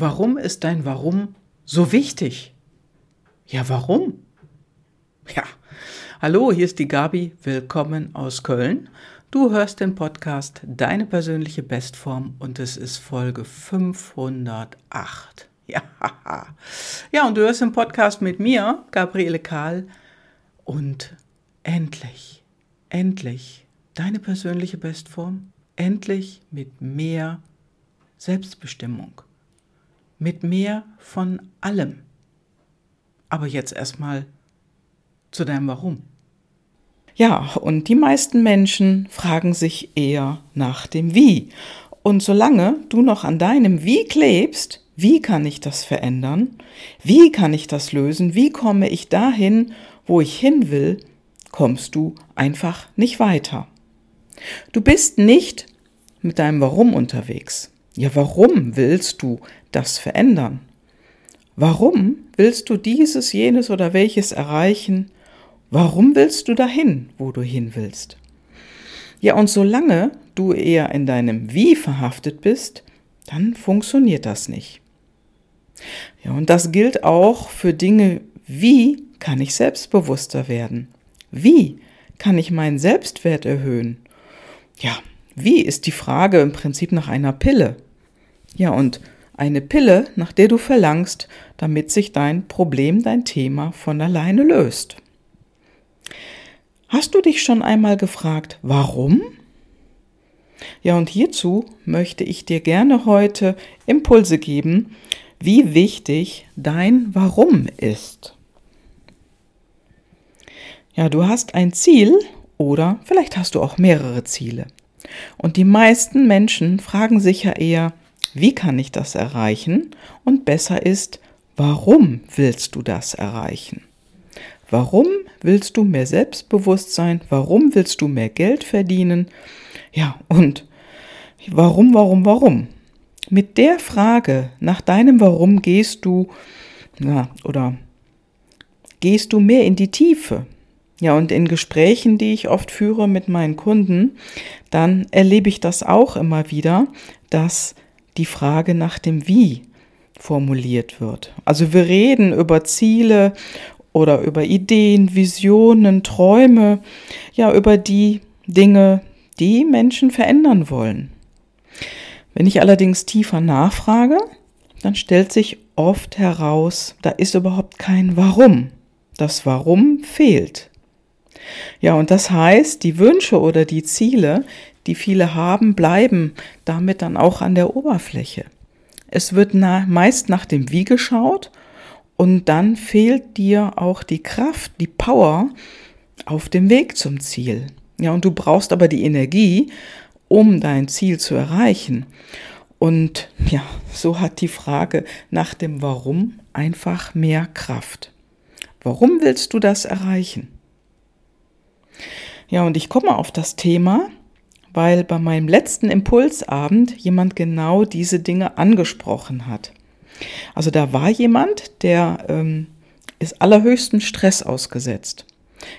Warum ist dein Warum so wichtig? Ja, warum? Ja, hallo, hier ist die Gabi, willkommen aus Köln. Du hörst den Podcast Deine persönliche Bestform und es ist Folge 508. Ja, ja, und du hörst den Podcast mit mir, Gabriele Kahl, und endlich, endlich deine persönliche Bestform, endlich mit mehr Selbstbestimmung mit mehr von allem. Aber jetzt erstmal zu deinem Warum. Ja, und die meisten Menschen fragen sich eher nach dem Wie. Und solange du noch an deinem Wie klebst, wie kann ich das verändern? Wie kann ich das lösen? Wie komme ich dahin, wo ich hin will? Kommst du einfach nicht weiter. Du bist nicht mit deinem Warum unterwegs. Ja, warum willst du das verändern? Warum willst du dieses, jenes oder welches erreichen? Warum willst du dahin, wo du hin willst? Ja, und solange du eher in deinem Wie verhaftet bist, dann funktioniert das nicht. Ja, und das gilt auch für Dinge wie kann ich selbstbewusster werden? Wie kann ich meinen Selbstwert erhöhen? Ja, wie ist die Frage im Prinzip nach einer Pille. Ja, und eine Pille, nach der du verlangst, damit sich dein Problem, dein Thema von alleine löst. Hast du dich schon einmal gefragt, warum? Ja, und hierzu möchte ich dir gerne heute Impulse geben, wie wichtig dein Warum ist. Ja, du hast ein Ziel oder vielleicht hast du auch mehrere Ziele. Und die meisten Menschen fragen sich ja eher, wie kann ich das erreichen? Und besser ist, warum willst du das erreichen? Warum willst du mehr Selbstbewusstsein? Warum willst du mehr Geld verdienen? Ja, und warum, warum, warum? Mit der Frage nach deinem Warum gehst du, ja, oder gehst du mehr in die Tiefe? Ja, und in Gesprächen, die ich oft führe mit meinen Kunden, dann erlebe ich das auch immer wieder, dass die Frage nach dem Wie formuliert wird. Also wir reden über Ziele oder über Ideen, Visionen, Träume, ja, über die Dinge, die Menschen verändern wollen. Wenn ich allerdings tiefer nachfrage, dann stellt sich oft heraus, da ist überhaupt kein Warum. Das Warum fehlt. Ja, und das heißt, die Wünsche oder die Ziele, die viele haben, bleiben damit dann auch an der Oberfläche. Es wird na, meist nach dem Wie geschaut und dann fehlt dir auch die Kraft, die Power auf dem Weg zum Ziel. Ja, und du brauchst aber die Energie, um dein Ziel zu erreichen. Und ja, so hat die Frage nach dem Warum einfach mehr Kraft. Warum willst du das erreichen? Ja, und ich komme auf das Thema, weil bei meinem letzten Impulsabend jemand genau diese Dinge angesprochen hat. Also da war jemand, der ähm, ist allerhöchsten Stress ausgesetzt.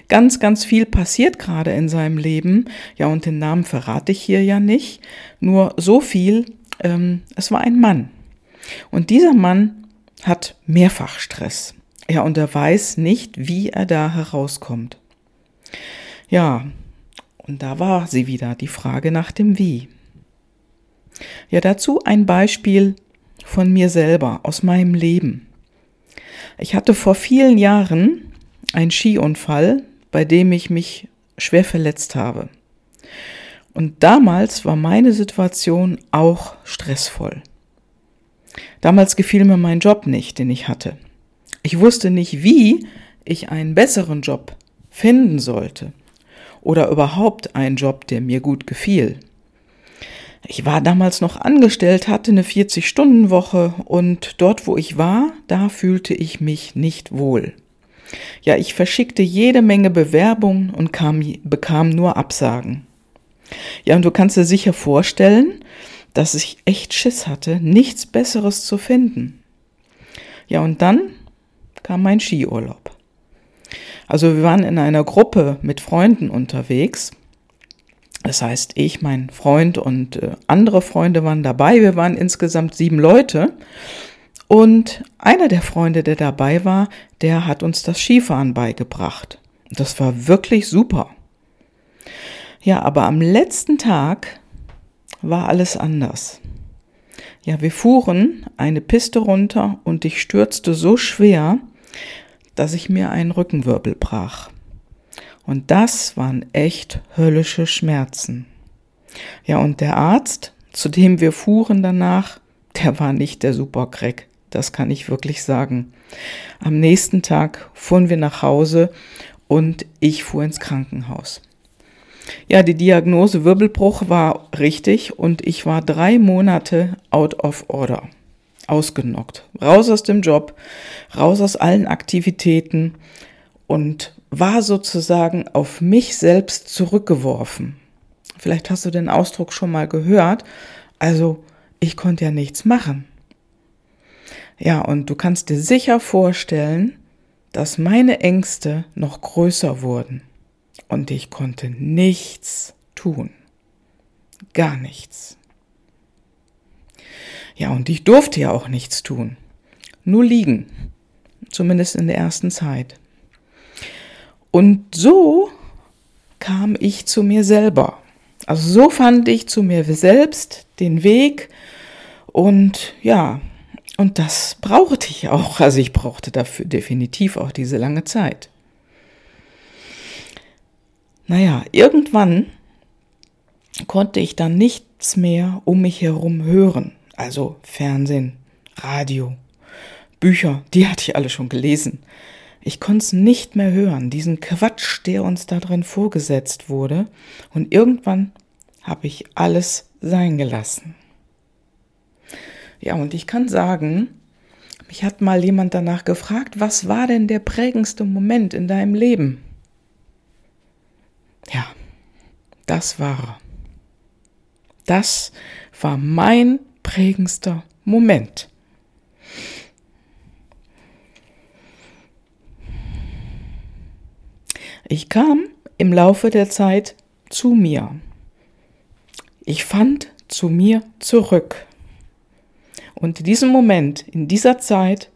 Ganz, ganz viel passiert gerade in seinem Leben. Ja, und den Namen verrate ich hier ja nicht. Nur so viel, ähm, es war ein Mann. Und dieser Mann hat mehrfach Stress. Ja, und er weiß nicht, wie er da herauskommt. Ja, und da war sie wieder, die Frage nach dem Wie. Ja, dazu ein Beispiel von mir selber, aus meinem Leben. Ich hatte vor vielen Jahren einen Skiunfall, bei dem ich mich schwer verletzt habe. Und damals war meine Situation auch stressvoll. Damals gefiel mir mein Job nicht, den ich hatte. Ich wusste nicht, wie ich einen besseren Job finden sollte oder überhaupt einen Job, der mir gut gefiel. Ich war damals noch angestellt, hatte eine 40-Stunden-Woche und dort, wo ich war, da fühlte ich mich nicht wohl. Ja, ich verschickte jede Menge Bewerbungen und kam, bekam nur Absagen. Ja, und du kannst dir sicher vorstellen, dass ich echt Schiss hatte, nichts Besseres zu finden. Ja, und dann kam mein Skiurlaub. Also wir waren in einer Gruppe mit Freunden unterwegs. Das heißt, ich, mein Freund und äh, andere Freunde waren dabei. Wir waren insgesamt sieben Leute. Und einer der Freunde, der dabei war, der hat uns das Skifahren beigebracht. Das war wirklich super. Ja, aber am letzten Tag war alles anders. Ja, wir fuhren eine Piste runter und ich stürzte so schwer, dass ich mir einen Rückenwirbel brach. Und das waren echt höllische Schmerzen. Ja, und der Arzt, zu dem wir fuhren danach, der war nicht der Supercrack. Das kann ich wirklich sagen. Am nächsten Tag fuhren wir nach Hause und ich fuhr ins Krankenhaus. Ja, die Diagnose Wirbelbruch war richtig und ich war drei Monate out of order. Ausgenockt. Raus aus dem Job, raus aus allen Aktivitäten und war sozusagen auf mich selbst zurückgeworfen. Vielleicht hast du den Ausdruck schon mal gehört. Also, ich konnte ja nichts machen. Ja, und du kannst dir sicher vorstellen, dass meine Ängste noch größer wurden und ich konnte nichts tun. Gar nichts. Ja, und ich durfte ja auch nichts tun. Nur liegen. Zumindest in der ersten Zeit. Und so kam ich zu mir selber. Also so fand ich zu mir selbst den Weg und ja, und das brauchte ich auch. Also ich brauchte dafür definitiv auch diese lange Zeit. Naja, irgendwann konnte ich dann nichts mehr um mich herum hören. Also Fernsehen, Radio, Bücher, die hatte ich alle schon gelesen. Ich konnte es nicht mehr hören, diesen Quatsch, der uns da drin vorgesetzt wurde. Und irgendwann habe ich alles sein gelassen. Ja, und ich kann sagen, mich hat mal jemand danach gefragt, was war denn der prägendste Moment in deinem Leben? Ja, das war. Das war mein prägendster Moment. Ich kam im Laufe der Zeit zu mir. Ich fand zu mir zurück. Und in diesem Moment, in dieser Zeit,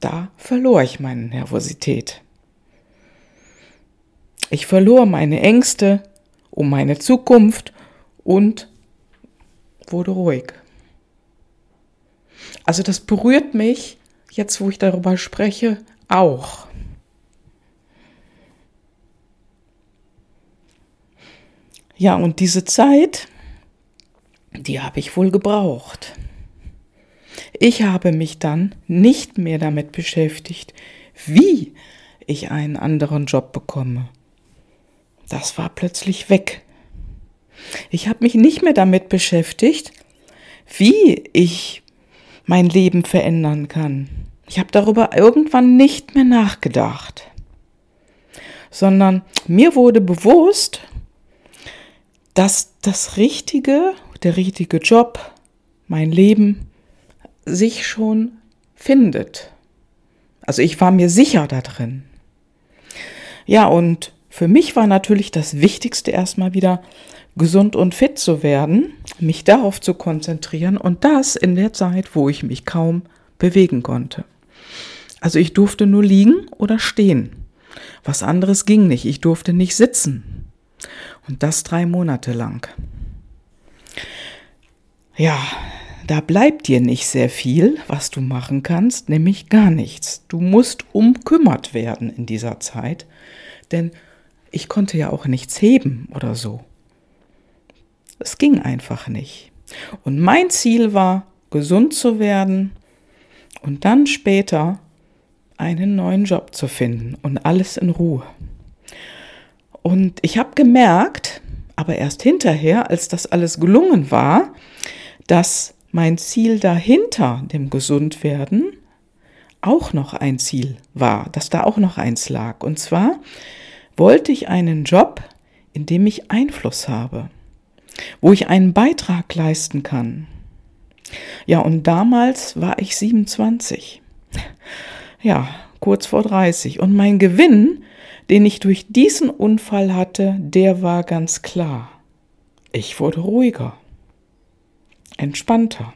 da verlor ich meine Nervosität. Ich verlor meine Ängste um meine Zukunft und wurde ruhig. Also das berührt mich, jetzt wo ich darüber spreche, auch. Ja, und diese Zeit, die habe ich wohl gebraucht. Ich habe mich dann nicht mehr damit beschäftigt, wie ich einen anderen Job bekomme. Das war plötzlich weg. Ich habe mich nicht mehr damit beschäftigt, wie ich mein Leben verändern kann. Ich habe darüber irgendwann nicht mehr nachgedacht, sondern mir wurde bewusst, dass das Richtige, der richtige Job, mein Leben sich schon findet. Also ich war mir sicher da drin. Ja, und für mich war natürlich das Wichtigste erstmal wieder gesund und fit zu werden, mich darauf zu konzentrieren und das in der Zeit, wo ich mich kaum bewegen konnte. Also ich durfte nur liegen oder stehen. Was anderes ging nicht. Ich durfte nicht sitzen. Und das drei Monate lang. Ja, da bleibt dir nicht sehr viel, was du machen kannst, nämlich gar nichts. Du musst umkümmert werden in dieser Zeit, denn ich konnte ja auch nichts heben oder so. Es ging einfach nicht. Und mein Ziel war, gesund zu werden und dann später einen neuen Job zu finden und alles in Ruhe. Und ich habe gemerkt, aber erst hinterher, als das alles gelungen war, dass mein Ziel dahinter dem Gesundwerden auch noch ein Ziel war, dass da auch noch eins lag. Und zwar wollte ich einen Job, in dem ich Einfluss habe, wo ich einen Beitrag leisten kann. Ja, und damals war ich 27. Ja, kurz vor 30. Und mein Gewinn, den ich durch diesen Unfall hatte, der war ganz klar. Ich wurde ruhiger, entspannter.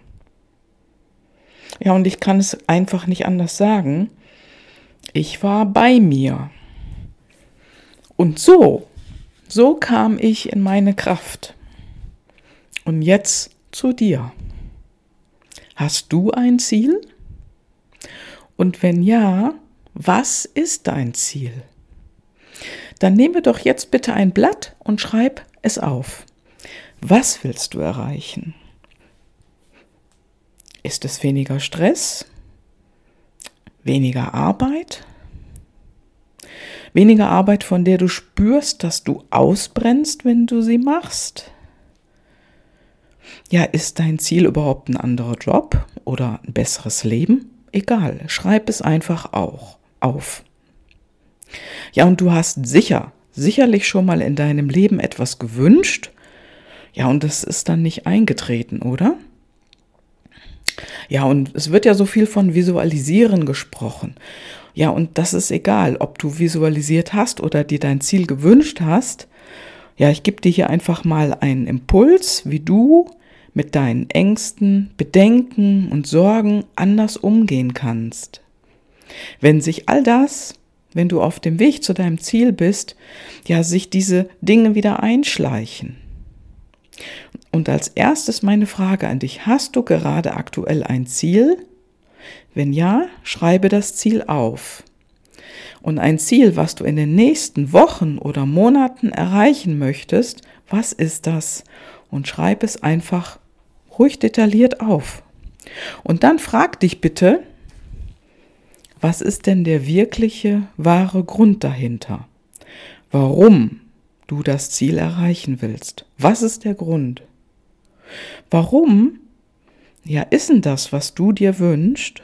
Ja, und ich kann es einfach nicht anders sagen. Ich war bei mir. Und so, so kam ich in meine Kraft. Und jetzt zu dir. Hast du ein Ziel? Und wenn ja, was ist dein Ziel? Dann nehme doch jetzt bitte ein Blatt und schreib es auf. Was willst du erreichen? Ist es weniger Stress? Weniger Arbeit? Weniger Arbeit, von der du spürst, dass du ausbrennst, wenn du sie machst? Ja, ist dein Ziel überhaupt ein anderer Job oder ein besseres Leben? Egal, schreib es einfach auch auf. Ja, und du hast sicher, sicherlich schon mal in deinem Leben etwas gewünscht. Ja, und das ist dann nicht eingetreten, oder? Ja, und es wird ja so viel von Visualisieren gesprochen. Ja, und das ist egal, ob du visualisiert hast oder dir dein Ziel gewünscht hast. Ja, ich gebe dir hier einfach mal einen Impuls, wie du mit deinen Ängsten, Bedenken und Sorgen anders umgehen kannst. Wenn sich all das, wenn du auf dem Weg zu deinem Ziel bist, ja, sich diese Dinge wieder einschleichen. Und als erstes meine Frage an dich, hast du gerade aktuell ein Ziel? Wenn ja, schreibe das Ziel auf. Und ein Ziel, was du in den nächsten Wochen oder Monaten erreichen möchtest, was ist das? Und schreib es einfach ruhig detailliert auf. Und dann frag dich bitte, was ist denn der wirkliche, wahre Grund dahinter? Warum du das Ziel erreichen willst? Was ist der Grund? Warum? Ja, ist denn das, was du dir wünschst?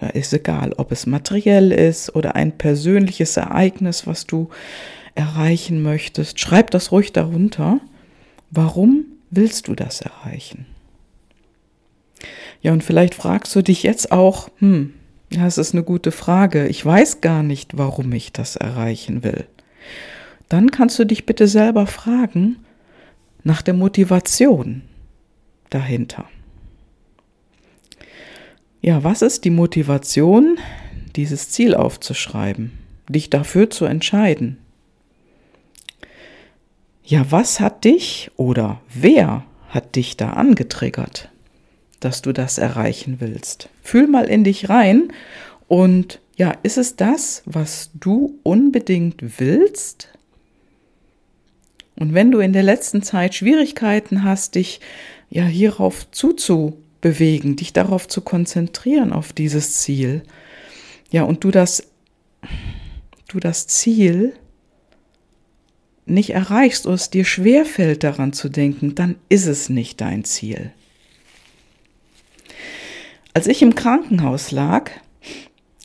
Ja, ist egal, ob es materiell ist oder ein persönliches Ereignis, was du erreichen möchtest. Schreib das ruhig darunter. Warum willst du das erreichen? Ja, und vielleicht fragst du dich jetzt auch, hm, das ist eine gute Frage. Ich weiß gar nicht, warum ich das erreichen will. Dann kannst du dich bitte selber fragen nach der Motivation dahinter. Ja, was ist die Motivation, dieses Ziel aufzuschreiben, dich dafür zu entscheiden? Ja, was hat dich oder wer hat dich da angetriggert? dass du das erreichen willst. Fühl mal in dich rein und ja, ist es das, was du unbedingt willst? Und wenn du in der letzten Zeit Schwierigkeiten hast, dich ja hierauf zuzubewegen, dich darauf zu konzentrieren auf dieses Ziel, ja, und du das du das Ziel nicht erreichst oder es dir schwerfällt daran zu denken, dann ist es nicht dein Ziel. Als ich im Krankenhaus lag,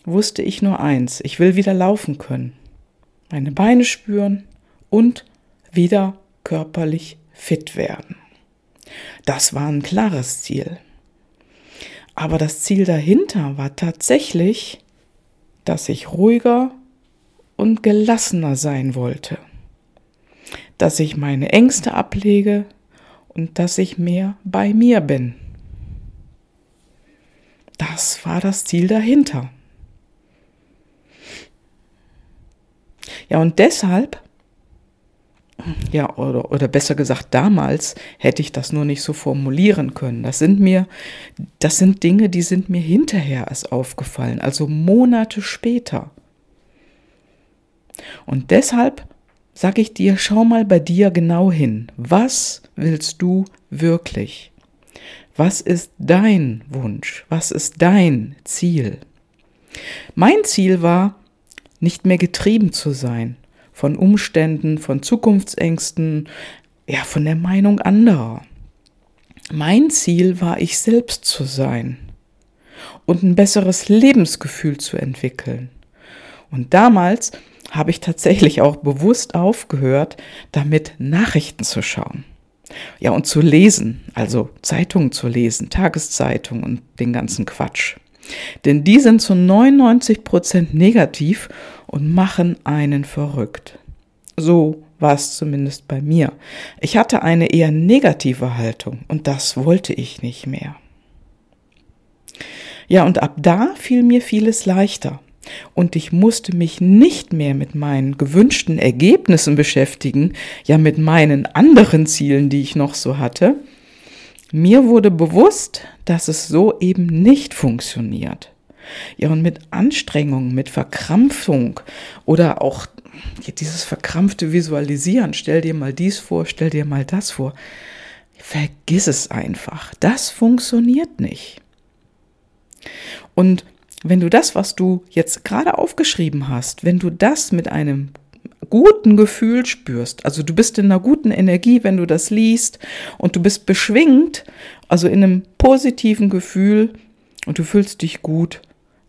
wusste ich nur eins, ich will wieder laufen können, meine Beine spüren und wieder körperlich fit werden. Das war ein klares Ziel. Aber das Ziel dahinter war tatsächlich, dass ich ruhiger und gelassener sein wollte, dass ich meine Ängste ablege und dass ich mehr bei mir bin. Das war das Ziel dahinter. Ja, und deshalb, ja, oder, oder besser gesagt, damals hätte ich das nur nicht so formulieren können. Das sind mir, das sind Dinge, die sind mir hinterher erst aufgefallen, also Monate später. Und deshalb sage ich dir, schau mal bei dir genau hin. Was willst du wirklich? Was ist dein Wunsch? Was ist dein Ziel? Mein Ziel war, nicht mehr getrieben zu sein von Umständen, von Zukunftsängsten, ja, von der Meinung anderer. Mein Ziel war, ich selbst zu sein und ein besseres Lebensgefühl zu entwickeln. Und damals habe ich tatsächlich auch bewusst aufgehört, damit Nachrichten zu schauen. Ja, und zu lesen, also Zeitungen zu lesen, Tageszeitungen und den ganzen Quatsch. Denn die sind zu 99 Prozent negativ und machen einen verrückt. So war es zumindest bei mir. Ich hatte eine eher negative Haltung und das wollte ich nicht mehr. Ja, und ab da fiel mir vieles leichter. Und ich musste mich nicht mehr mit meinen gewünschten Ergebnissen beschäftigen, ja mit meinen anderen Zielen, die ich noch so hatte. Mir wurde bewusst, dass es so eben nicht funktioniert. Ja, und mit Anstrengung, mit Verkrampfung oder auch dieses verkrampfte Visualisieren, stell dir mal dies vor, stell dir mal das vor, vergiss es einfach. Das funktioniert nicht. Und wenn du das, was du jetzt gerade aufgeschrieben hast, wenn du das mit einem guten Gefühl spürst, also du bist in einer guten Energie, wenn du das liest und du bist beschwingt, also in einem positiven Gefühl und du fühlst dich gut,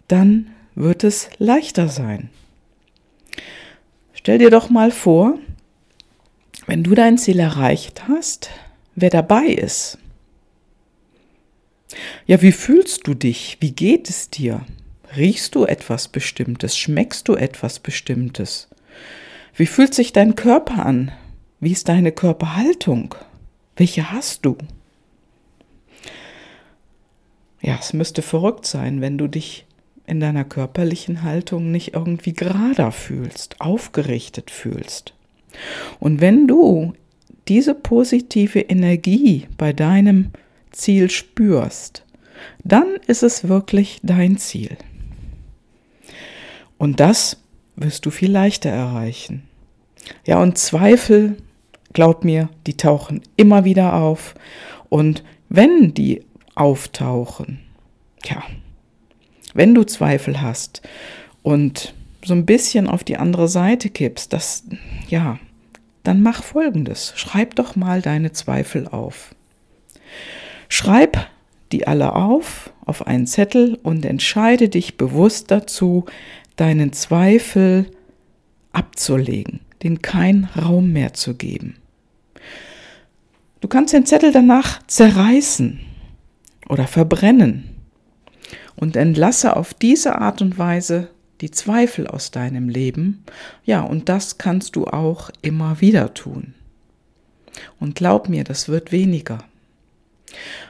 dann wird es leichter sein. Stell dir doch mal vor, wenn du dein Ziel erreicht hast, wer dabei ist. Ja, wie fühlst du dich? Wie geht es dir? Riechst du etwas Bestimmtes? Schmeckst du etwas Bestimmtes? Wie fühlt sich dein Körper an? Wie ist deine Körperhaltung? Welche hast du? Ja, es müsste verrückt sein, wenn du dich in deiner körperlichen Haltung nicht irgendwie gerader fühlst, aufgerichtet fühlst. Und wenn du diese positive Energie bei deinem Ziel spürst, dann ist es wirklich dein Ziel. Und das wirst du viel leichter erreichen. Ja, und Zweifel, glaub mir, die tauchen immer wieder auf. Und wenn die auftauchen, ja, wenn du Zweifel hast und so ein bisschen auf die andere Seite kippst, das, ja, dann mach folgendes. Schreib doch mal deine Zweifel auf. Schreib die alle auf, auf einen Zettel und entscheide dich bewusst dazu, deinen Zweifel abzulegen, den keinen Raum mehr zu geben. Du kannst den Zettel danach zerreißen oder verbrennen und entlasse auf diese Art und Weise die Zweifel aus deinem Leben. Ja, und das kannst du auch immer wieder tun. Und glaub mir, das wird weniger.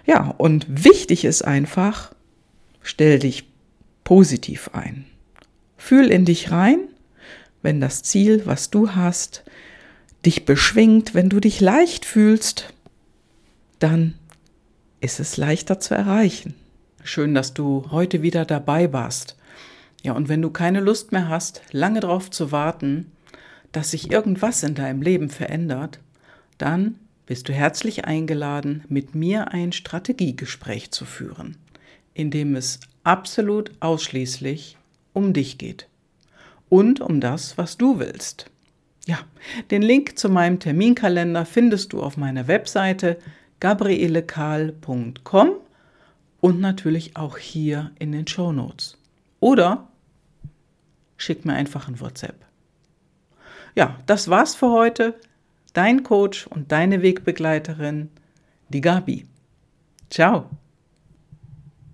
Ja, und wichtig ist einfach, stell dich positiv ein. Fühl in dich rein, wenn das Ziel, was du hast, dich beschwingt, wenn du dich leicht fühlst, dann ist es leichter zu erreichen. Schön, dass du heute wieder dabei warst. Ja, und wenn du keine Lust mehr hast, lange darauf zu warten, dass sich irgendwas in deinem Leben verändert, dann bist du herzlich eingeladen, mit mir ein Strategiegespräch zu führen, in dem es absolut ausschließlich um dich geht und um das, was du willst. Ja, den Link zu meinem Terminkalender findest du auf meiner Webseite gabrielekahl.com und natürlich auch hier in den Show Notes. Oder schick mir einfach ein WhatsApp. Ja, das war's für heute. Dein Coach und deine Wegbegleiterin, die Gabi. Ciao.